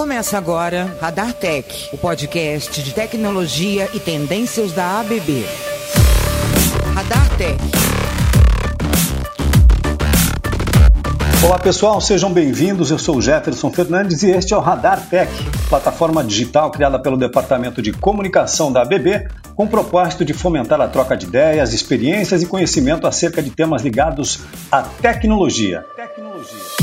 Começa agora Radar Tech, o podcast de tecnologia e tendências da ABB. Radar Tech. Olá pessoal, sejam bem-vindos. Eu sou Jefferson Fernandes e este é o Radar Tech, plataforma digital criada pelo Departamento de Comunicação da ABB com o propósito de fomentar a troca de ideias, experiências e conhecimento acerca de temas ligados à tecnologia. tecnologia.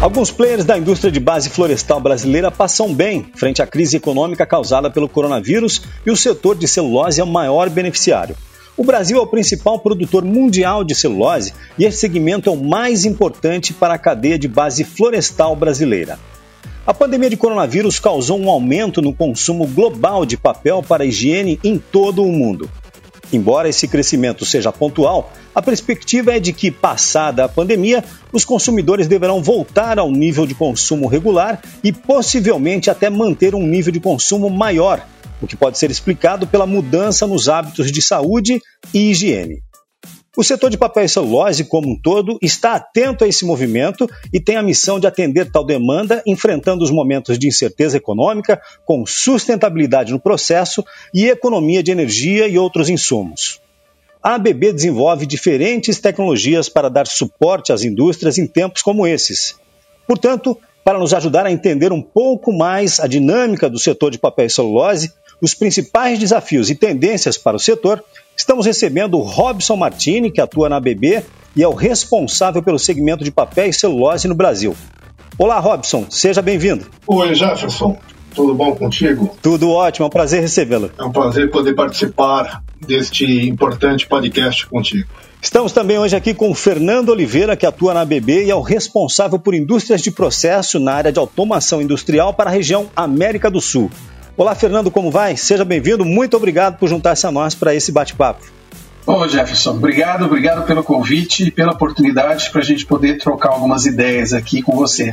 Alguns players da indústria de base florestal brasileira passam bem frente à crise econômica causada pelo coronavírus e o setor de celulose é o maior beneficiário. O Brasil é o principal produtor mundial de celulose e esse segmento é o mais importante para a cadeia de base florestal brasileira. A pandemia de coronavírus causou um aumento no consumo global de papel para higiene em todo o mundo. Embora esse crescimento seja pontual, a perspectiva é de que, passada a pandemia, os consumidores deverão voltar ao nível de consumo regular e possivelmente até manter um nível de consumo maior, o que pode ser explicado pela mudança nos hábitos de saúde e higiene. O setor de papel e celulose, como um todo, está atento a esse movimento e tem a missão de atender tal demanda, enfrentando os momentos de incerteza econômica, com sustentabilidade no processo e economia de energia e outros insumos. A ABB desenvolve diferentes tecnologias para dar suporte às indústrias em tempos como esses. Portanto, para nos ajudar a entender um pouco mais a dinâmica do setor de papel e celulose, os principais desafios e tendências para o setor, Estamos recebendo o Robson Martini, que atua na ABB e é o responsável pelo segmento de papel e celulose no Brasil. Olá, Robson, seja bem-vindo. Oi, Jefferson. Tudo bom contigo? Tudo ótimo, é um prazer recebê-lo. É um prazer poder participar deste importante podcast contigo. Estamos também hoje aqui com o Fernando Oliveira, que atua na ABB e é o responsável por indústrias de processo na área de automação industrial para a região América do Sul. Olá, Fernando, como vai? Seja bem-vindo. Muito obrigado por juntar-se a nós para esse bate-papo. Ô Jefferson, obrigado, obrigado pelo convite e pela oportunidade para a gente poder trocar algumas ideias aqui com você.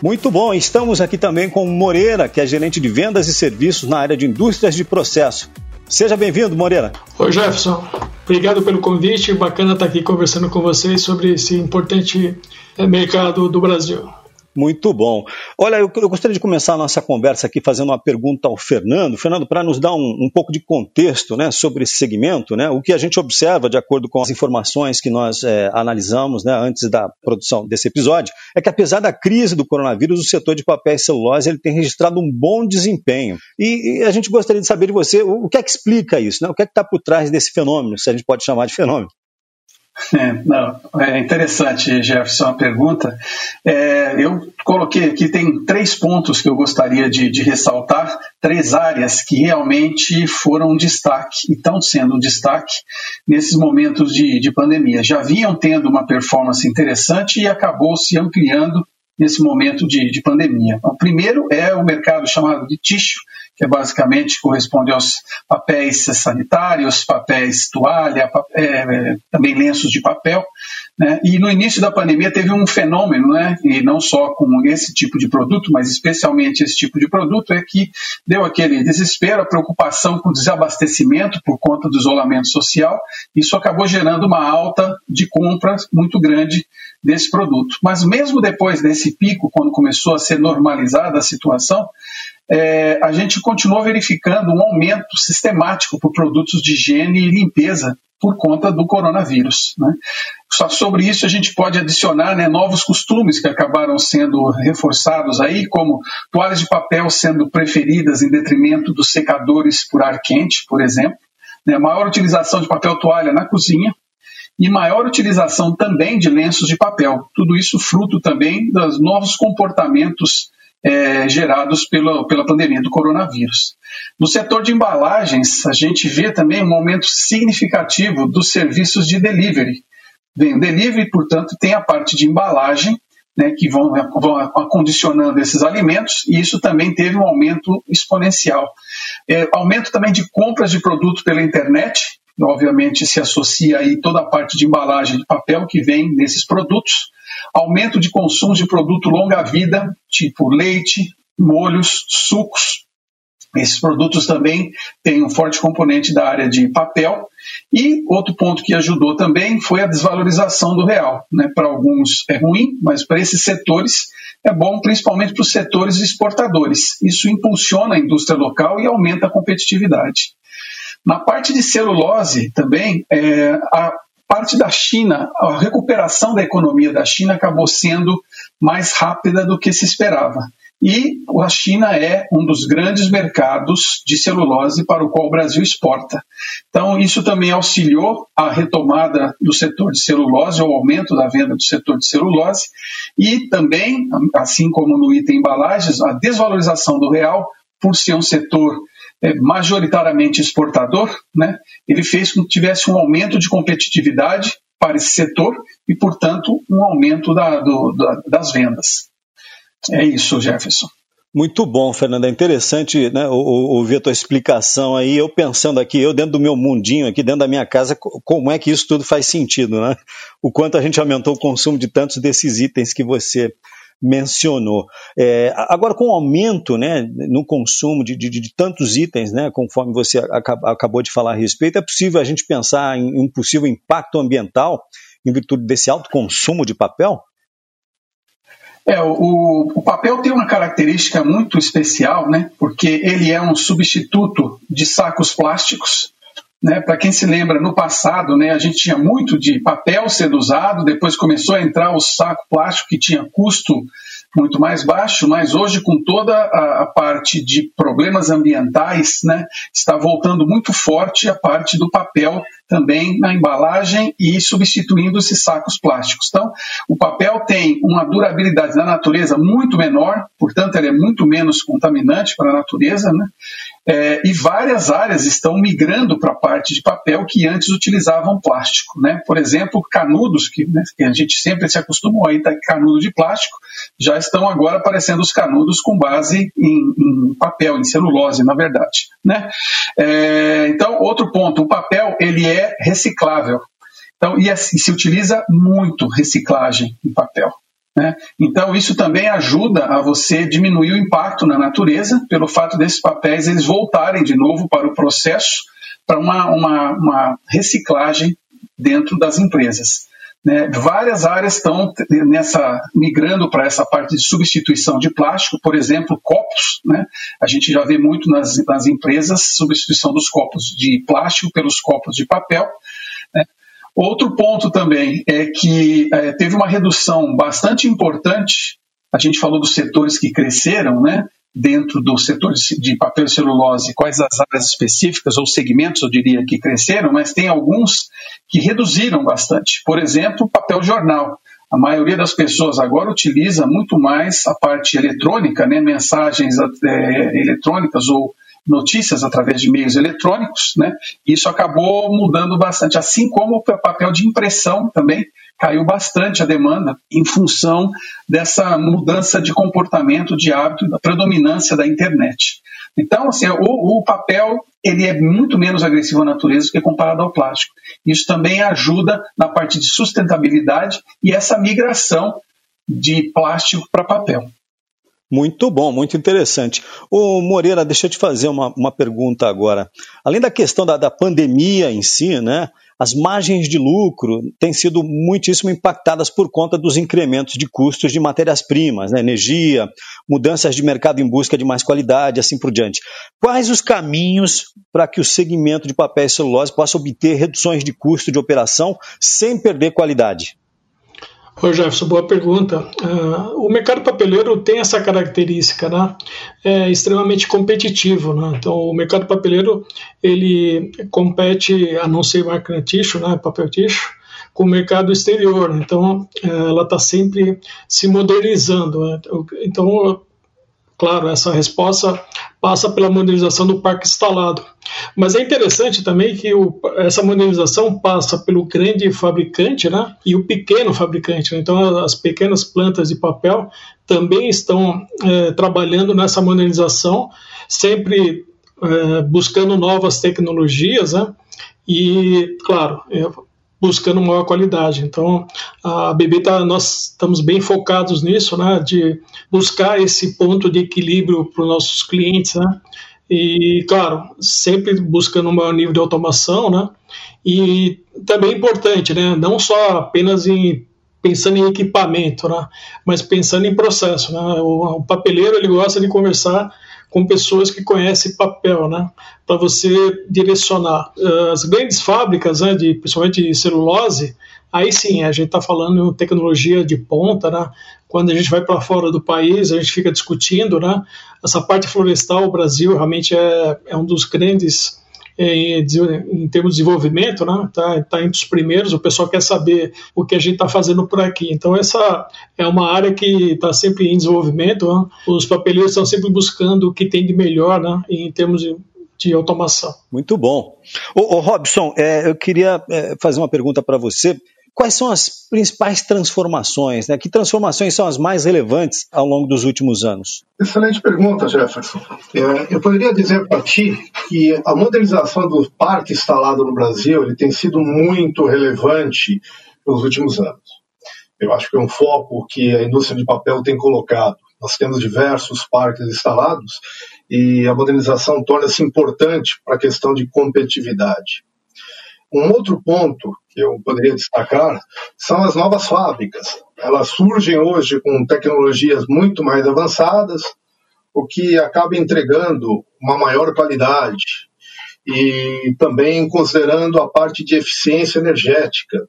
Muito bom, estamos aqui também com Moreira, que é gerente de vendas e serviços na área de indústrias de processo. Seja bem-vindo, Moreira. Oi, Jefferson. Obrigado pelo convite. Bacana estar aqui conversando com vocês sobre esse importante eh, mercado do Brasil. Muito bom. Olha, eu, eu, gostaria de começar a nossa conversa aqui fazendo uma pergunta ao Fernando. Fernando, para nos dar um, um, pouco de contexto né, sobre esse segmento, né, o que a gente observa, de acordo com as informações que nós é, analisamos né, antes da produção desse episódio, é que apesar da crise do coronavírus, o setor de papel e celulose ele tem registrado um bom desempenho. E, e a gente gostaria de saber de você o, o que é que explica isso, né, o que é que está por trás desse fenômeno, se a gente pode chamar de fenômeno. É, não, é interessante, Jefferson, a pergunta. É, eu coloquei aqui, tem três pontos que eu gostaria de, de, ressaltar, três áreas que realmente foram um destaque e estão sendo um destaque nesses momentos de, de pandemia. Já vinham tendo uma performance interessante e acabou se ampliando nesse momento de, de pandemia. O primeiro é o mercado chamado de tixo, que basicamente corresponde aos papéis sanitários, papéis toalha, é, também lenços de papel. Né? E no início da pandemia teve um fenômeno, né? e não só com esse tipo de produto, mas especialmente esse tipo de produto, é que deu aquele desespero, a preocupação com o desabastecimento por conta do isolamento social. Isso acabou gerando uma alta de compras muito grande desse produto. Mas mesmo depois desse pico, quando começou a ser normalizada a situação, é, a gente continuou verificando um aumento sistemático por produtos de higiene e limpeza por conta do coronavírus. Né? Só sobre isso a gente pode adicionar né, novos costumes que acabaram sendo reforçados aí, como toalhas de papel sendo preferidas em detrimento dos secadores por ar quente, por exemplo, né, maior utilização de papel toalha na cozinha, e maior utilização também de lenços de papel. Tudo isso fruto também dos novos comportamentos é, gerados pela, pela pandemia do coronavírus. No setor de embalagens, a gente vê também um aumento significativo dos serviços de delivery. Bem, delivery, portanto, tem a parte de embalagem, né, que vão, vão acondicionando esses alimentos, e isso também teve um aumento exponencial. É, aumento também de compras de produtos pela internet, obviamente se associa aí toda a parte de embalagem de papel que vem nesses produtos, aumento de consumo de produto longa-vida, tipo leite, molhos, sucos. Esses produtos também têm um forte componente da área de papel E outro ponto que ajudou também foi a desvalorização do real. Né? Para alguns é ruim, mas para esses setores é bom, principalmente para os setores exportadores. Isso impulsiona a indústria local e aumenta a competitividade. Na parte de celulose também, é, a parte da China, a recuperação da economia da China acabou sendo mais rápida do que se esperava. E a China é um dos grandes mercados de celulose para o qual o Brasil exporta. Então, isso também auxiliou a retomada do setor de celulose, o aumento da venda do setor de celulose, e também, assim como no item embalagens, a desvalorização do real, por ser um setor majoritariamente exportador, né, ele fez com que tivesse um aumento de competitividade para esse setor e, portanto, um aumento da, do, da, das vendas. É isso, Jefferson. Muito bom, Fernando. É interessante né, ouvir a tua explicação aí. Eu pensando aqui, eu dentro do meu mundinho, aqui dentro da minha casa, como é que isso tudo faz sentido, né? O quanto a gente aumentou o consumo de tantos desses itens que você mencionou. É, agora, com o aumento né, no consumo de, de, de, tantos itens, né, conforme você acabou de falar a respeito, é possível a gente pensar em um possível impacto ambiental em virtude desse alto consumo de papel? É, o, o, papel tem uma característica muito especial, né? Porque ele é um substituto de sacos plásticos. Né? Para quem se lembra, no passado, né, a gente tinha muito de papel sendo usado, depois começou a entrar o saco plástico que tinha custo muito mais baixo, mas hoje, com toda a, a, parte de problemas ambientais, né, está voltando muito forte a parte do papel também na embalagem e substituindo esses sacos plásticos. Então, o papel tem uma durabilidade na natureza muito menor, portanto, ele é muito menos contaminante para a natureza, né? É, e várias áreas estão migrando para a parte de papel que antes utilizavam plástico. Né? Por exemplo, canudos, que, né, que a gente sempre se acostumou a ir canudo de plástico, já estão agora aparecendo os canudos com base em, em papel, em celulose, na verdade. Né? É, então, outro ponto, o papel ele é reciclável. Então, e, assim, se utiliza muito reciclagem em papel. Né? Então, isso também ajuda a você diminuir o impacto na natureza, pelo fato desses papéis eles voltarem de novo para o processo, para uma, uma, uma reciclagem dentro das empresas. Né? Várias áreas estão nessa migrando para essa parte de substituição de plástico, por exemplo, copos. Né? A gente já vê muito nas, nas empresas substituição dos copos de plástico pelos copos de papel. Outro ponto também é que é, teve uma redução bastante importante. A gente falou dos setores que cresceram, né? Dentro do setor de papel e celulose, quais as áreas específicas ou segmentos, eu diria, que cresceram, mas tem alguns que reduziram bastante. Por exemplo, papel jornal. A maioria das pessoas agora utiliza muito mais a parte eletrônica, né, mensagens é, eletrônicas ou notícias através de meios eletrônicos, né? Isso acabou mudando bastante, assim como o papel de impressão também caiu bastante a demanda em função dessa mudança de comportamento, de hábito, da predominância da internet. Então, assim, o, o papel ele é muito menos agressivo à natureza do que comparado ao plástico. Isso também ajuda na parte de sustentabilidade e essa migração de plástico para papel. Muito bom, muito interessante. Ô Moreira, deixa eu te fazer uma, uma pergunta agora. Além da questão da, da pandemia em si, né, as margens de lucro têm sido muitíssimo impactadas por conta dos incrementos de custos de matérias-primas, né, energia, mudanças de mercado em busca de mais qualidade, assim por diante. Quais os caminhos para que o segmento de papel e celulose possa obter reduções de custo de operação sem perder qualidade? Oi, Jefferson, boa pergunta. Uh, o mercado papeleiro tem essa característica, né? É extremamente competitivo, né? Então, o mercado papeleiro, ele compete, a não ser marca tixo, né? Papel tixo, com o mercado exterior. Então, é, ela está sempre se modernizando. Né? Então, claro, essa resposta passa pela modernização do parque instalado. Mas é interessante também que o, essa modernização passa pelo grande fabricante né, e o pequeno fabricante. Né? Então, as pequenas plantas de papel também estão é, trabalhando nessa modernização, sempre é, buscando novas tecnologias. Né? E, claro, buscando maior qualidade. Então, a BB tá, nós estamos bem focados nisso, né, de buscar esse ponto de equilíbrio para os nossos clientes, né, e claro, sempre buscando um maior nível de automação, né, E também é importante, né? Não só apenas em pensando em equipamento, né? Mas pensando em processo, né? O, o papeleiro ele gosta de conversar com pessoas que conhecem papel, né? Para você direcionar. As grandes fábricas, né, de, principalmente de celulose, aí sim, a gente está falando em tecnologia de ponta, né? Quando a gente vai para fora do país, a gente fica discutindo, né? Essa parte florestal, o Brasil realmente é, é um dos grandes em, em termos de desenvolvimento, né? Tá, tá entre os primeiros. O pessoal quer saber o que a gente está fazendo por aqui. Então essa é uma área que está sempre em desenvolvimento. Né? Os papeleiros estão sempre buscando o que tem de melhor, né? Em termos de de automação. Muito bom. Ô Robson, é, eu queria é, fazer uma pergunta para você. Quais são as principais transformações? Né? Que transformações são as mais relevantes ao longo dos últimos anos? Excelente pergunta, Jefferson. É, eu poderia dizer para ti que a modernização do parque instalado no Brasil ele tem sido muito relevante nos últimos anos. Eu acho que é um foco que a indústria de papel tem colocado. Nós temos diversos parques instalados e a modernização torna-se importante para a questão de competitividade. Um outro ponto que eu poderia destacar são as novas fábricas. Elas surgem hoje com tecnologias muito mais avançadas, o que acaba entregando uma maior qualidade e também considerando a parte de eficiência energética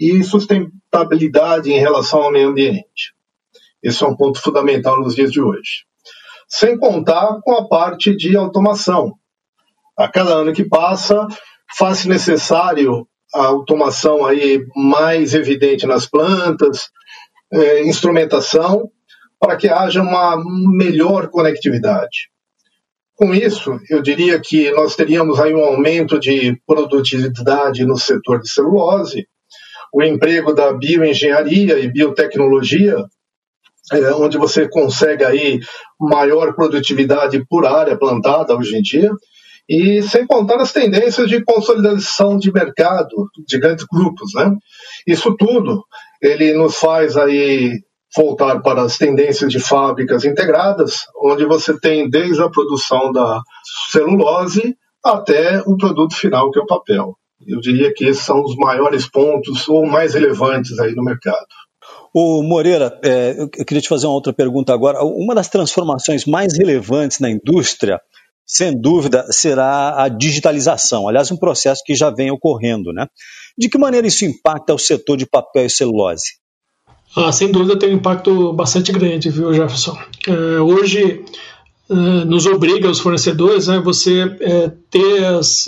e sustentabilidade em relação ao meio ambiente. Esse é um ponto fundamental nos dias de hoje. Sem contar com a parte de automação. A cada ano que passa, faz necessário a automação aí mais evidente nas plantas, é, instrumentação, para que haja uma melhor conectividade. Com isso, eu diria que nós teríamos aí um aumento de produtividade no setor de celulose, o emprego da bioengenharia e biotecnologia, é, onde você consegue aí maior produtividade por área plantada hoje em dia, e sem contar as tendências de consolidação de mercado de grandes grupos, né? Isso tudo ele nos faz aí voltar para as tendências de fábricas integradas, onde você tem desde a produção da celulose até o produto final que é o papel. Eu diria que esses são os maiores pontos ou mais relevantes aí no mercado. O Moreira, é, eu queria te fazer uma outra pergunta agora. Uma das transformações mais relevantes na indústria sem dúvida, será a digitalização. Aliás, um processo que já vem ocorrendo. Né? De que maneira isso impacta o setor de papel e celulose? Ah, sem dúvida tem um impacto bastante grande, viu, Jefferson? É, hoje é, nos obriga os fornecedores né, você é, ter as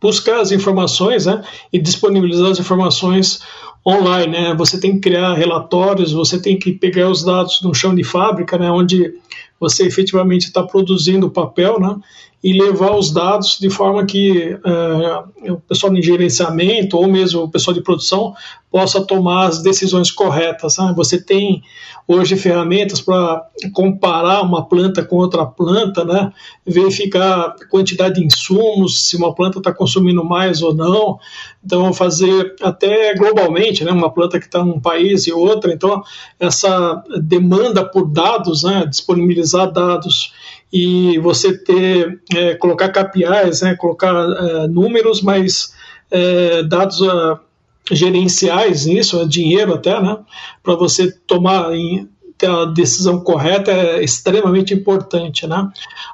buscar as informações né, e disponibilizar as informações online. Né? Você tem que criar relatórios, você tem que pegar os dados no chão de fábrica, né, onde você efetivamente está produzindo papel, né? E levar os dados de forma que é, o pessoal de gerenciamento ou mesmo o pessoal de produção possa tomar as decisões corretas. Né? Você tem hoje ferramentas para comparar uma planta com outra planta, né? verificar a quantidade de insumos, se uma planta está consumindo mais ou não. Então, fazer até globalmente, né? uma planta que está num país e outra. Então, essa demanda por dados, né? Disponibilizar dados e você ter, é, colocar KPIs, né? colocar é, números, mas é, dados. Uh, gerenciais nisso, é dinheiro até, né? Para você tomar em, ter a decisão correta é extremamente importante, né?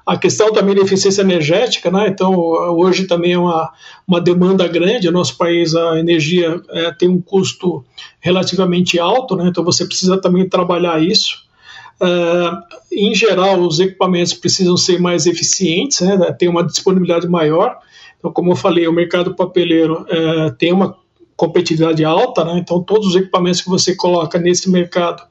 A questão também da eficiência energética, né? Então, hoje também é uma, uma demanda grande. Nosso país, a energia é, tem um custo relativamente alto, né? Então, você precisa também trabalhar isso. É, em geral, os equipamentos precisam ser mais eficientes, né? Tem uma disponibilidade maior. Então, como eu falei, o mercado papeleiro é, tem uma competitividade alta, né? então todos os equipamentos que você coloca nesse mercado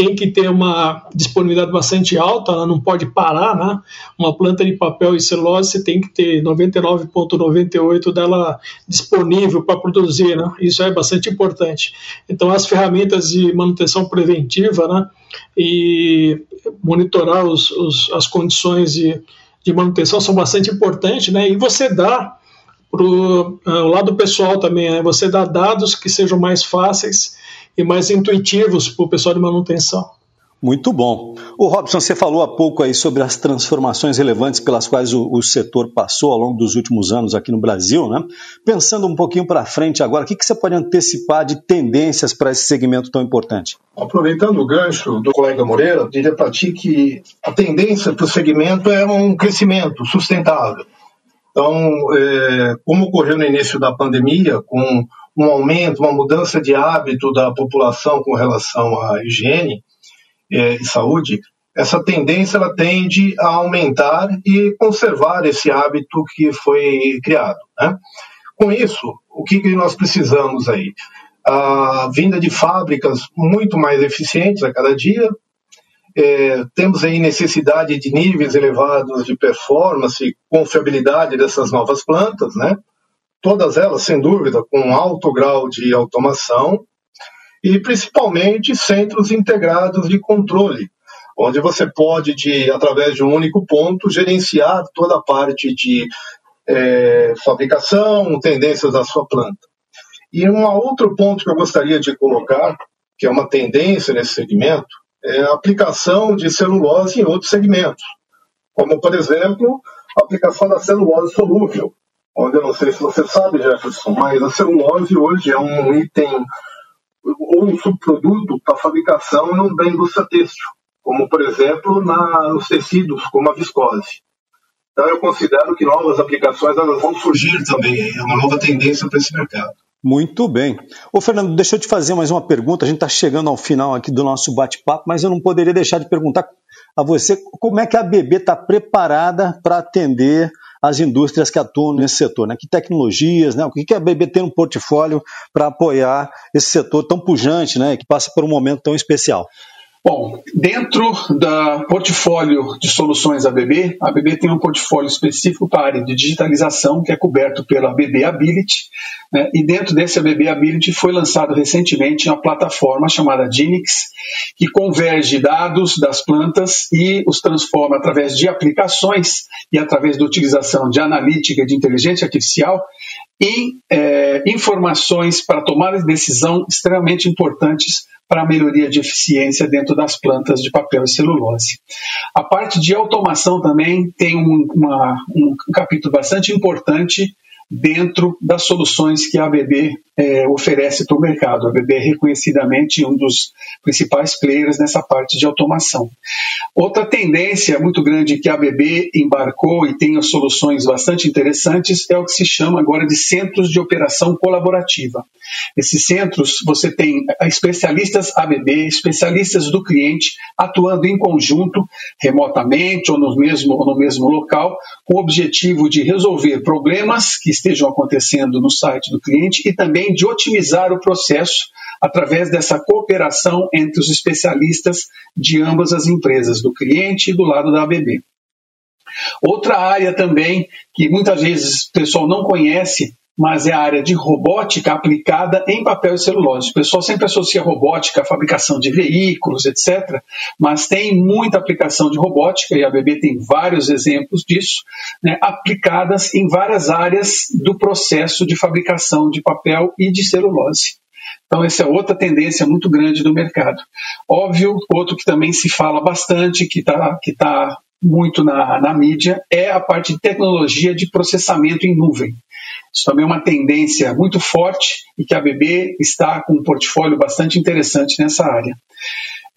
tem que ter uma disponibilidade bastante alta, ela não pode parar, né? Uma planta de papel e celulose você tem que ter 99,98 dela disponível para produzir, né? Isso é bastante importante. Então as ferramentas de manutenção preventiva, né? E monitorar os, os, as condições de, de manutenção são bastante importantes, né? E você dá para o uh, lado pessoal também, né? você dá dados que sejam mais fáceis e mais intuitivos para o pessoal de manutenção. Muito bom. O Robson, você falou há pouco aí sobre as transformações relevantes pelas quais o, o setor passou ao longo dos últimos anos aqui no Brasil, né? Pensando um pouquinho para frente agora, o que, que você pode antecipar de tendências para esse segmento tão importante? Aproveitando o gancho do colega Moreira, diria para ti que a tendência para o segmento é um crescimento sustentável. Então, é, como ocorreu no início da pandemia, com um aumento, uma mudança de hábito da população com relação à higiene, é, e saúde, essa tendência ela tende a aumentar e conservar esse hábito que foi criado. Né? Com isso, o que, que nós precisamos aí? A vinda de fábricas muito mais eficientes a cada dia, é, temos aí necessidade de níveis elevados de performance e confiabilidade dessas novas plantas, né? Todas elas, sem dúvida, com alto grau de automação e principalmente centros integrados de controle, onde você pode, de, através de um único ponto, gerenciar toda a parte de é, fabricação, tendências da sua planta. E um outro ponto que eu gostaria de colocar, que é uma tendência nesse segmento, é a aplicação de celulose em outros segmentos, como, por exemplo, a aplicação da celulose solúvel, onde eu não sei se você sabe, Jefferson, mas a celulose hoje é um item ou um subproduto para fabricação da indústria têxtil, como, por exemplo, na, nos tecidos, como a viscose. Então, eu considero que novas aplicações elas vão surgir também, é uma nova tendência para esse mercado. Muito bem. Ô, Fernando, deixa eu te fazer mais uma pergunta. A gente está chegando ao final aqui do nosso bate-papo, mas eu não poderia deixar de perguntar a você como é que a BB está preparada para atender as indústrias que atuam nesse setor, né? Que tecnologias, né? O que a BB tem no portfólio para apoiar esse setor tão pujante, né? Que passa por um momento tão especial. Bom, dentro da portfólio de soluções ABB, a ABB tem um portfólio específico para a área de digitalização, que é coberto pela ABB Ability, né? e dentro desse ABB Ability foi lançado recentemente uma plataforma chamada Genix, que converge dados das plantas e os transforma através de aplicações e através da utilização de analítica de inteligência artificial em é, informações para tomar de decisão extremamente importantes para a melhoria de eficiência dentro das plantas de papel e celulose. A parte de automação também tem um, uma, um capítulo bastante importante dentro das soluções que a ABB é, oferece para o mercado. A ABB é reconhecidamente um dos principais players nessa parte de automação. Outra tendência muito grande que a ABB embarcou e tem soluções bastante interessantes é o que se chama agora de centros de operação colaborativa. Esses centros, você tem especialistas ABB, especialistas do cliente, atuando em conjunto, remotamente ou no mesmo, ou no mesmo local, com o objetivo de resolver problemas que estejam acontecendo no site do cliente e também de otimizar o processo através dessa cooperação entre os especialistas de ambas as empresas, do cliente e do lado da ABB. Outra área também que muitas vezes o pessoal não conhece mas é a área de robótica aplicada em papel e celulose. O pessoal sempre associa robótica à fabricação de veículos, etc., mas tem muita aplicação de robótica, e a BB tem vários exemplos disso, né, aplicadas em várias áreas do processo de fabricação de papel e de celulose. Então, essa é outra tendência muito grande do mercado. Óbvio, outro que também se fala bastante, que está que tá muito na, na mídia, é a parte de tecnologia de processamento em nuvem. Isso também é uma tendência muito forte e que a BB está com um portfólio bastante interessante nessa área.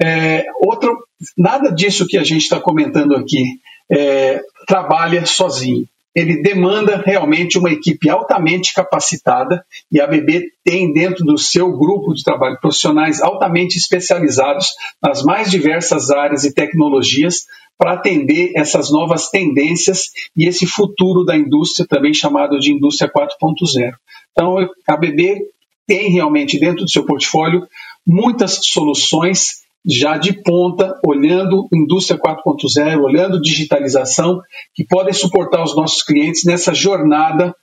É, outro, nada disso que a gente está comentando aqui é, trabalha sozinho. Ele demanda realmente uma equipe altamente capacitada e a BB tem dentro do seu grupo de trabalho profissionais altamente especializados nas mais diversas áreas e tecnologias para atender essas novas tendências e esse futuro da indústria, também chamado de indústria 4.0. Então, a BB tem realmente dentro do seu portfólio muitas soluções já de ponta, olhando indústria 4.0, olhando digitalização, que podem suportar os nossos clientes nessa jornada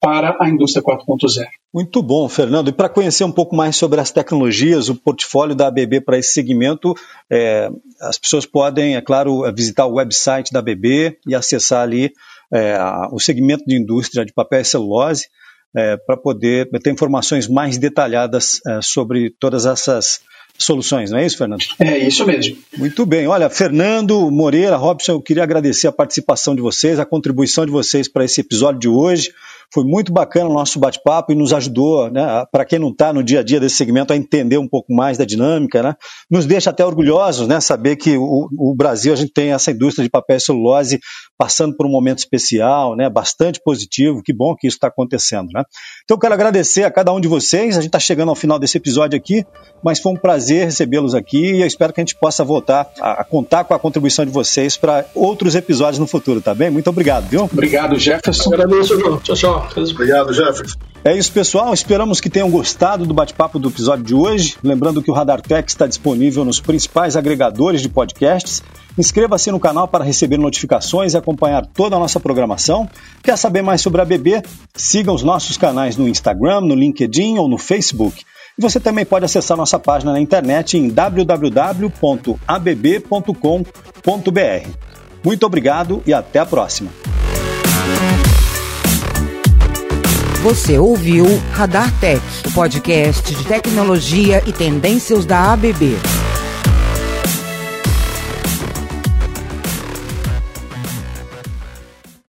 para a indústria 4.0. Muito bom, Fernando. E para conhecer um pouco mais sobre as tecnologias, o portfólio da ABB para esse segmento, é, as pessoas podem, é claro, visitar o website da ABB e acessar ali é, o segmento de indústria de papel e celulose é, para poder ter informações mais detalhadas é, sobre todas essas soluções, não é isso, Fernando? É isso mesmo. Muito bem. Olha, Fernando, Moreira, Robson, eu queria agradecer a participação de vocês, a contribuição de vocês para esse episódio de hoje. Foi muito bacana o nosso bate-papo e nos ajudou, né, para quem não está no dia a dia desse segmento, a entender um pouco mais da dinâmica. Né? Nos deixa até orgulhosos né, saber que o, o Brasil, a gente tem essa indústria de papel e celulose passando por um momento especial, né, bastante positivo. Que bom que isso está acontecendo. Né? Então, eu quero agradecer a cada um de vocês. A gente está chegando ao final desse episódio aqui, mas foi um prazer recebê-los aqui e eu espero que a gente possa voltar a, a contar com a contribuição de vocês para outros episódios no futuro, tá bem? Muito obrigado, viu? Obrigado, Jefferson. Agradeço, João. Tchau, tchau. Obrigado, Jefferson. É isso, pessoal. Esperamos que tenham gostado do bate-papo do episódio de hoje. Lembrando que o Radar Tech está disponível nos principais agregadores de podcasts. Inscreva-se no canal para receber notificações e acompanhar toda a nossa programação. Quer saber mais sobre a BB? Siga os nossos canais no Instagram, no LinkedIn ou no Facebook. E você também pode acessar nossa página na internet em www.abb.com.br. Muito obrigado e até a próxima. Você ouviu Radar Tech, o podcast de tecnologia e tendências da ABB.